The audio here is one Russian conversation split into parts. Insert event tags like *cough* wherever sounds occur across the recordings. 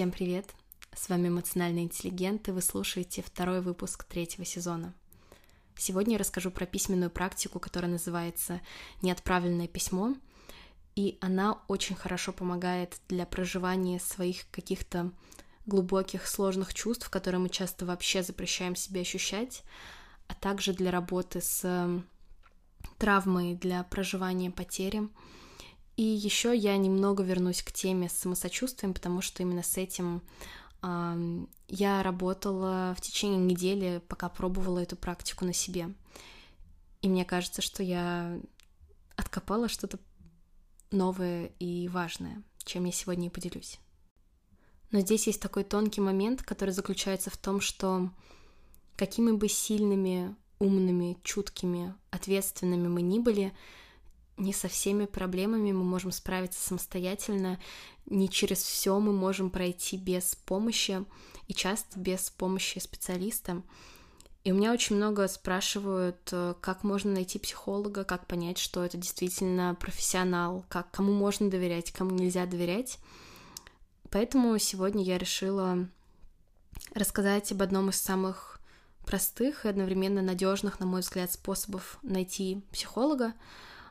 Всем привет! С вами эмоциональный интеллигент, и вы слушаете второй выпуск третьего сезона. Сегодня я расскажу про письменную практику, которая называется «Неотправленное письмо», и она очень хорошо помогает для проживания своих каких-то глубоких, сложных чувств, которые мы часто вообще запрещаем себе ощущать, а также для работы с травмой, для проживания потери — и еще я немного вернусь к теме с самосочувствием, потому что именно с этим э, я работала в течение недели, пока пробовала эту практику на себе. И мне кажется, что я откопала что-то новое и важное, чем я сегодня и поделюсь. Но здесь есть такой тонкий момент, который заключается в том, что какими бы сильными, умными, чуткими, ответственными мы ни были, не со всеми проблемами мы можем справиться самостоятельно, не через все мы можем пройти без помощи и часто без помощи специалиста. И у меня очень много спрашивают, э, как можно найти психолога, как понять, что это действительно профессионал, как кому можно доверять, кому нельзя доверять. Поэтому сегодня я решила рассказать об одном из самых простых и одновременно надежных, на мой взгляд, способов найти психолога.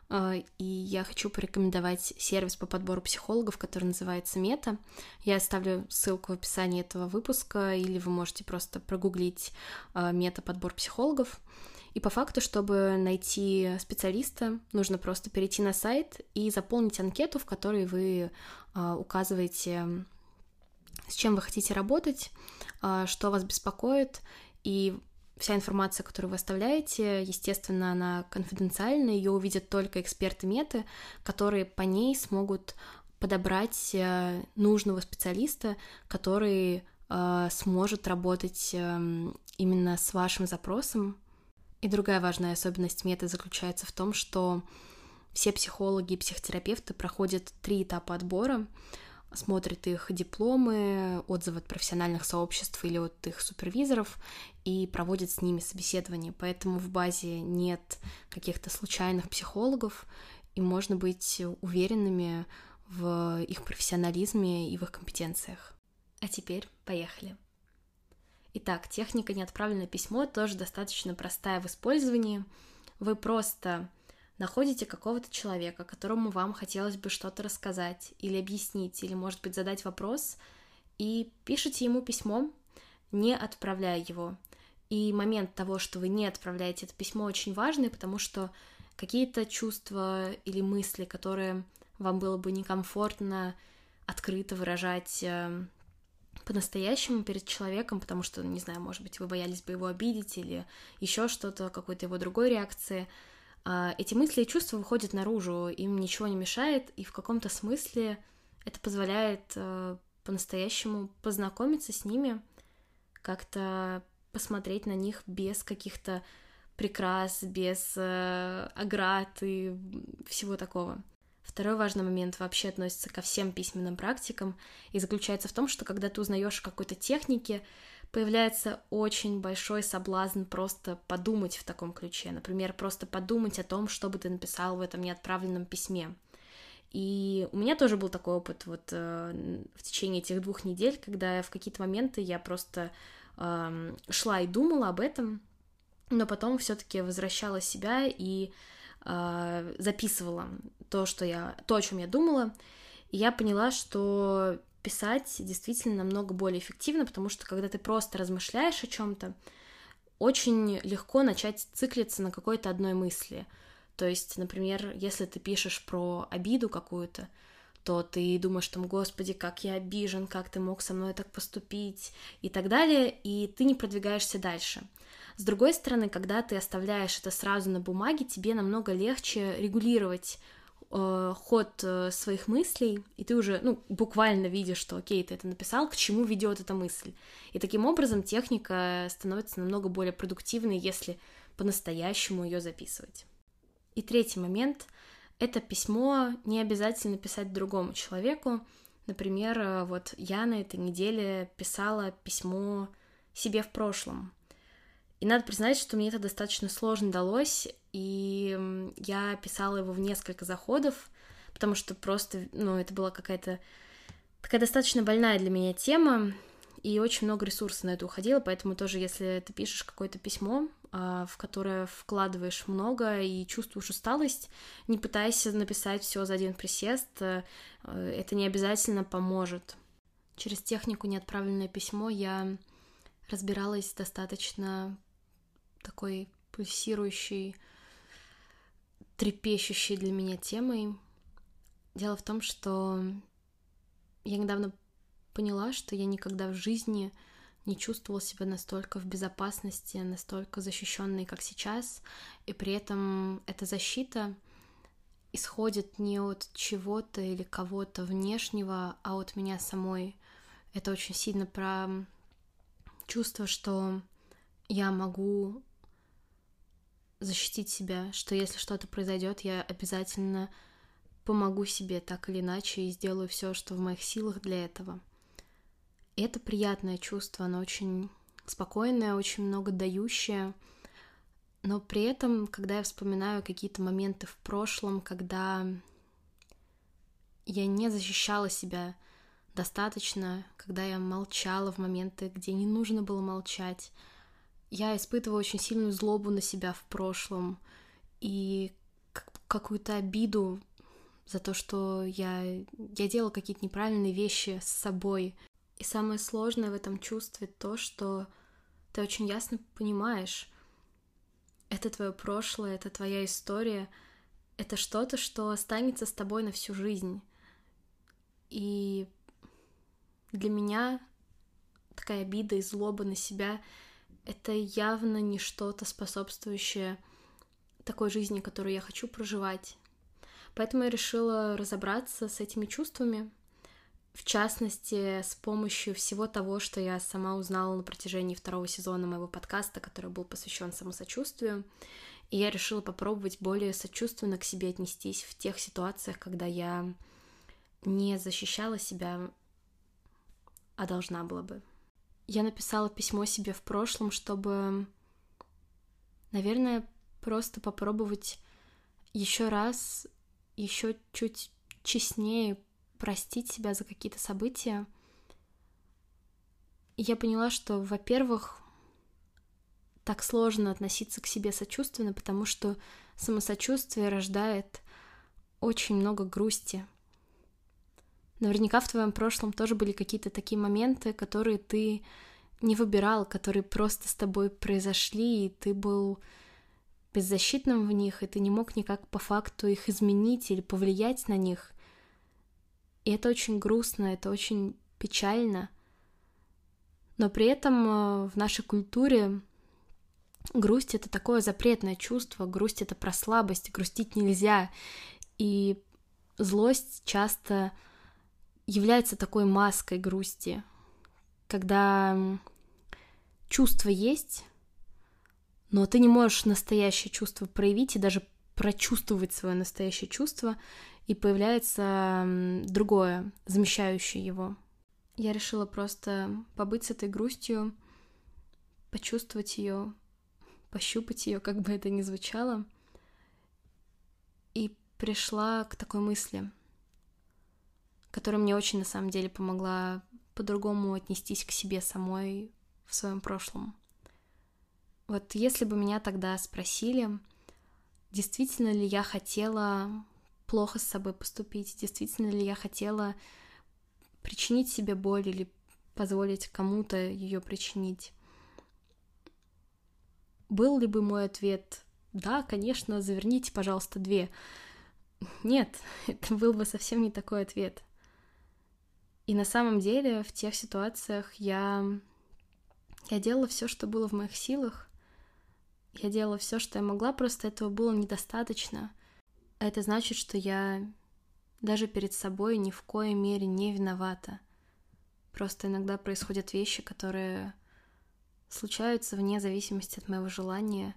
А, и я хочу порекомендовать сервис по подбору психологов, который называется Мета. Я оставлю ссылку в описании этого выпуска, или вы можете просто прогуглить а, Мета подбор психологов. И по факту, чтобы найти специалиста, нужно просто перейти на сайт и заполнить анкету, в которой вы а, указываете, с чем вы хотите работать, что вас беспокоит, и Вся информация, которую вы оставляете, естественно, она конфиденциальна, ее увидят только эксперты меты, которые по ней смогут подобрать э, нужного специалиста, который э, сможет работать э, именно с вашим запросом. И другая важная особенность меты заключается в том, что все психологи и психотерапевты проходят три этапа отбора смотрит их дипломы, отзывы от профессиональных сообществ или от их супервизоров и проводит с ними собеседование. Поэтому в базе нет каких-то случайных психологов, и можно быть уверенными в их профессионализме и в их компетенциях. А теперь поехали. Итак, техника «Неотправленное письмо» тоже достаточно простая в использовании. Вы просто находите какого-то человека, которому вам хотелось бы что-то рассказать или объяснить, или, может быть, задать вопрос, и пишите ему письмо, не отправляя его. И момент того, что вы не отправляете это письмо, очень важный, потому что какие-то чувства или мысли, которые вам было бы некомфортно открыто выражать э, по-настоящему перед человеком, потому что, не знаю, может быть, вы боялись бы его обидеть или еще что-то, какой-то его другой реакции — эти мысли и чувства выходят наружу, им ничего не мешает, и в каком-то смысле это позволяет э, по-настоящему познакомиться с ними, как-то посмотреть на них без каких-то прикрас, без э, оград и всего такого. Второй важный момент вообще относится ко всем письменным практикам и заключается в том, что когда ты узнаешь какой-то технике, появляется очень большой соблазн просто подумать в таком ключе. Например, просто подумать о том, что бы ты написал в этом неотправленном письме. И у меня тоже был такой опыт вот э, в течение этих двух недель, когда в какие-то моменты я просто э, шла и думала об этом, но потом все-таки возвращала себя и э, записывала то, что я, то, о чем я думала, и я поняла, что писать действительно намного более эффективно, потому что когда ты просто размышляешь о чем-то, очень легко начать циклиться на какой-то одной мысли. То есть, например, если ты пишешь про обиду какую-то, то ты думаешь там, господи, как я обижен, как ты мог со мной так поступить и так далее, и ты не продвигаешься дальше. С другой стороны, когда ты оставляешь это сразу на бумаге, тебе намного легче регулировать э, ход э, своих мыслей, и ты уже, ну, буквально видишь, что, окей, ты это написал, к чему ведет эта мысль. И таким образом техника становится намного более продуктивной, если по-настоящему ее записывать. И третий момент — это письмо не обязательно писать другому человеку. Например, э, вот я на этой неделе писала письмо себе в прошлом. И надо признать, что мне это достаточно сложно далось, и я писала его в несколько заходов, потому что просто, ну, это была какая-то такая достаточно больная для меня тема, и очень много ресурсов на это уходило, поэтому тоже, если ты пишешь какое-то письмо, а, в которое вкладываешь много и чувствуешь усталость, не пытайся написать все за один присест, э, это не обязательно поможет. Через технику неотправленное письмо я разбиралась достаточно такой пульсирующей, трепещущей для меня темой. Дело в том, что я недавно поняла, что я никогда в жизни не чувствовала себя настолько в безопасности, настолько защищенной, как сейчас, и при этом эта защита исходит не от чего-то или кого-то внешнего, а от меня самой. Это очень сильно про чувство, что я могу защитить себя, что если что-то произойдет, я обязательно помогу себе так или иначе и сделаю все, что в моих силах для этого. И это приятное чувство, оно очень спокойное, очень много дающее. Но при этом, когда я вспоминаю какие-то моменты в прошлом, когда я не защищала себя достаточно, когда я молчала в моменты, где не нужно было молчать, я испытываю очень сильную злобу на себя в прошлом и какую-то обиду за то, что я, я делала какие-то неправильные вещи с собой, и самое сложное в этом чувстве то, что ты очень ясно понимаешь, это твое прошлое, это твоя история, это что-то, что останется с тобой на всю жизнь. И для меня такая обида и злоба на себя — это явно не что-то способствующее такой жизни, которую я хочу проживать. Поэтому я решила разобраться с этими чувствами, в частности, с помощью всего того, что я сама узнала на протяжении второго сезона моего подкаста, который был посвящен самосочувствию. И я решила попробовать более сочувственно к себе отнестись в тех ситуациях, когда я не защищала себя, а должна была бы. Я написала письмо себе в прошлом, чтобы, наверное, просто попробовать еще раз, еще чуть честнее простить себя за какие-то события. И я поняла, что, во-первых, так сложно относиться к себе сочувственно, потому что самосочувствие рождает очень много грусти. Наверняка в твоем прошлом тоже были какие-то такие моменты, которые ты не выбирал, которые просто с тобой произошли, и ты был беззащитным в них, и ты не мог никак по факту их изменить или повлиять на них. И это очень грустно, это очень печально. Но при этом э, в нашей культуре грусть это такое запретное чувство, грусть это про слабость, грустить нельзя. И злость часто является такой маской грусти, когда чувство есть, но ты не можешь настоящее чувство проявить и даже прочувствовать свое настоящее чувство, и появляется другое, замещающее его. Я решила просто побыть с этой грустью, почувствовать ее, пощупать ее, как бы это ни звучало, и пришла к такой мысли, которая мне очень на самом деле помогла по-другому отнестись к себе самой в своем прошлом. Вот если бы меня тогда спросили, действительно ли я хотела плохо с собой поступить, действительно ли я хотела причинить себе боль или позволить кому-то ее причинить. Был ли бы мой ответ «Да, конечно, заверните, пожалуйста, две». Нет, *laughs* это был бы совсем не такой ответ. И на самом деле в тех ситуациях я, я делала все, что было в моих силах. Я делала все, что я могла, просто этого было недостаточно. Это значит, что я даже перед собой ни в коей мере не виновата. Просто иногда происходят вещи, которые случаются вне зависимости от моего желания,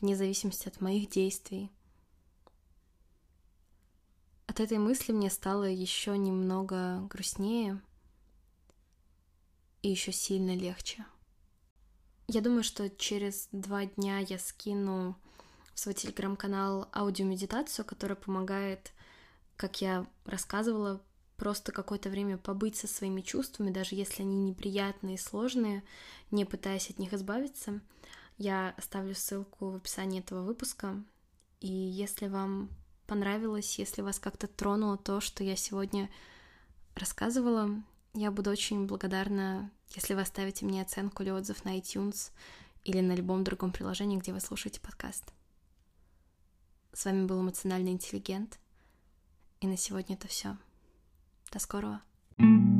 вне зависимости от моих действий. От этой мысли мне стало еще немного грустнее и еще сильно легче. Я думаю, что через два дня я скину в свой телеграм-канал аудиомедитацию, которая помогает, как я рассказывала, просто какое-то время побыть со своими чувствами, даже если они неприятные и сложные, не пытаясь от них избавиться. Я оставлю ссылку в описании этого выпуска. И если вам понравилось, если вас как-то тронуло то, что я сегодня рассказывала, я буду очень благодарна, если вы оставите мне оценку или отзыв на iTunes или на любом другом приложении, где вы слушаете подкаст. С вами был эмоциональный интеллигент. И на сегодня это все. До скорого. thank you